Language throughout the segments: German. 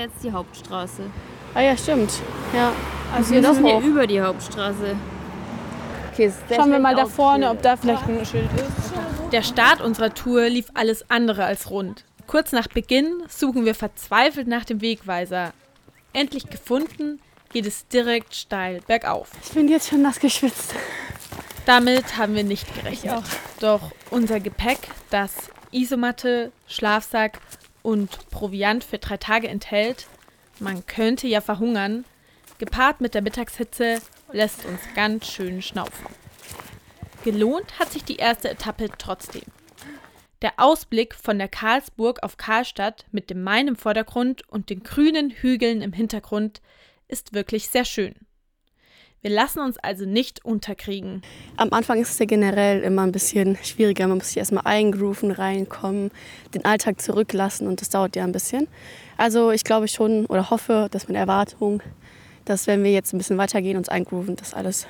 jetzt die Hauptstraße. Ah ja, stimmt. Ja. Also wir sind hier über die Hauptstraße. Okay, Schauen wir mal da vorne, ob da vielleicht ein Schild ist. Der Start unserer Tour lief alles andere als rund. Kurz nach Beginn suchen wir verzweifelt nach dem Wegweiser. Endlich gefunden, geht es direkt steil bergauf. Ich bin jetzt schon nass geschwitzt. Damit haben wir nicht gerechnet. Doch unser Gepäck, das Isomatte, Schlafsack und Proviant für drei Tage enthält, man könnte ja verhungern, gepaart mit der Mittagshitze lässt uns ganz schön schnaufen. Gelohnt hat sich die erste Etappe trotzdem. Der Ausblick von der Karlsburg auf Karlstadt mit dem Main im Vordergrund und den grünen Hügeln im Hintergrund ist wirklich sehr schön. Wir lassen uns also nicht unterkriegen. Am Anfang ist es ja generell immer ein bisschen schwieriger. Man muss sich erstmal eingrooven, reinkommen, den Alltag zurücklassen und das dauert ja ein bisschen. Also ich glaube schon oder hoffe, dass meine Erwartung, dass wenn wir jetzt ein bisschen weitergehen, uns eingrooven, das alles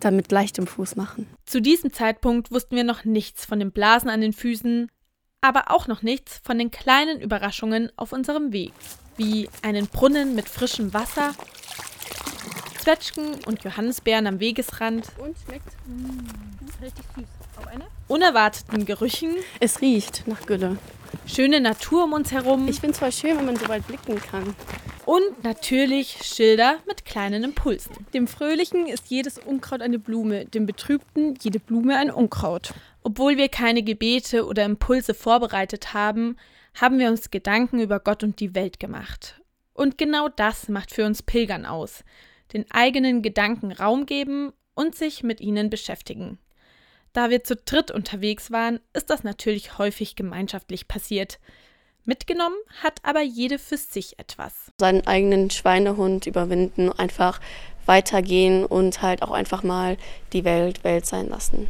dann mit leichtem Fuß machen. Zu diesem Zeitpunkt wussten wir noch nichts von den Blasen an den Füßen, aber auch noch nichts von den kleinen Überraschungen auf unserem Weg, wie einen Brunnen mit frischem Wasser, Zwetschgen und Johannisbeeren am Wegesrand und schmeckt mmh, richtig süß. Auf eine? Unerwarteten Gerüchen. Es riecht nach Gülle. Schöne Natur um uns herum. Ich finde es voll schön, wenn man so weit blicken kann. Und natürlich Schilder mit kleinen Impulsen. Dem Fröhlichen ist jedes Unkraut eine Blume, dem Betrübten jede Blume ein Unkraut. Obwohl wir keine Gebete oder Impulse vorbereitet haben, haben wir uns Gedanken über Gott und die Welt gemacht. Und genau das macht für uns Pilgern aus. Den eigenen Gedanken Raum geben und sich mit ihnen beschäftigen. Da wir zu dritt unterwegs waren, ist das natürlich häufig gemeinschaftlich passiert. Mitgenommen hat aber jede für sich etwas. Seinen eigenen Schweinehund überwinden, einfach weitergehen und halt auch einfach mal die Welt Welt sein lassen.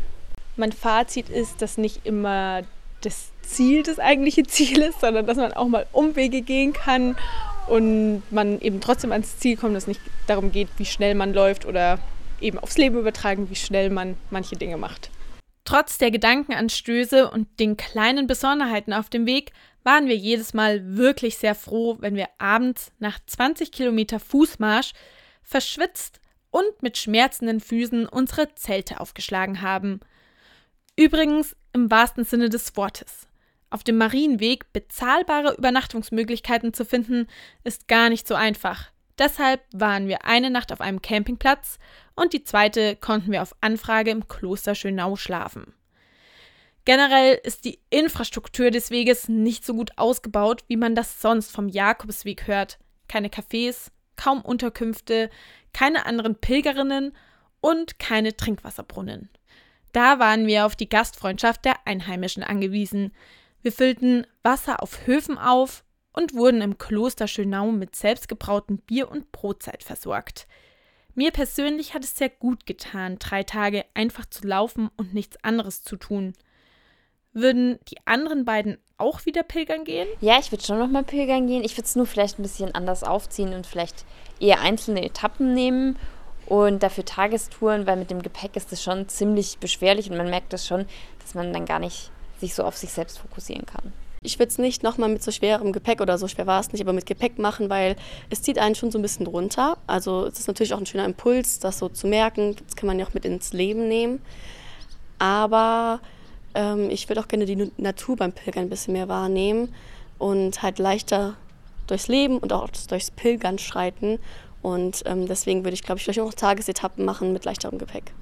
Mein Fazit ist, dass nicht immer das Ziel das eigentliche Ziel ist, sondern dass man auch mal Umwege gehen kann und man eben trotzdem ans Ziel kommt, dass es nicht darum geht, wie schnell man läuft oder eben aufs Leben übertragen, wie schnell man manche Dinge macht. Trotz der Gedankenanstöße und den kleinen Besonderheiten auf dem Weg waren wir jedes Mal wirklich sehr froh, wenn wir abends nach 20 Kilometer Fußmarsch verschwitzt und mit schmerzenden Füßen unsere Zelte aufgeschlagen haben. Übrigens im wahrsten Sinne des Wortes. Auf dem Marienweg bezahlbare Übernachtungsmöglichkeiten zu finden, ist gar nicht so einfach. Deshalb waren wir eine Nacht auf einem Campingplatz und die zweite konnten wir auf Anfrage im Kloster Schönau schlafen. Generell ist die Infrastruktur des Weges nicht so gut ausgebaut, wie man das sonst vom Jakobsweg hört. Keine Cafés, kaum Unterkünfte, keine anderen Pilgerinnen und keine Trinkwasserbrunnen. Da waren wir auf die Gastfreundschaft der Einheimischen angewiesen. Wir füllten Wasser auf Höfen auf und wurden im Kloster Schönau mit selbstgebrautem Bier und Brotzeit versorgt. Mir persönlich hat es sehr gut getan, drei Tage einfach zu laufen und nichts anderes zu tun. Würden die anderen beiden auch wieder pilgern gehen? Ja, ich würde schon nochmal pilgern gehen. Ich würde es nur vielleicht ein bisschen anders aufziehen und vielleicht eher einzelne Etappen nehmen und dafür Tagestouren, weil mit dem Gepäck ist es schon ziemlich beschwerlich und man merkt das schon, dass man dann gar nicht sich so auf sich selbst fokussieren kann. Ich würde es nicht nochmal mit so schwerem Gepäck oder so schwer war es nicht, aber mit Gepäck machen, weil es zieht einen schon so ein bisschen runter. Also es ist natürlich auch ein schöner Impuls, das so zu merken. Das kann man ja auch mit ins Leben nehmen. Aber ähm, ich würde auch gerne die Natur beim Pilgern ein bisschen mehr wahrnehmen und halt leichter durchs Leben und auch durchs Pilgern schreiten. Und ähm, deswegen würde ich, glaube ich, vielleicht auch noch Tagesetappen machen mit leichterem Gepäck.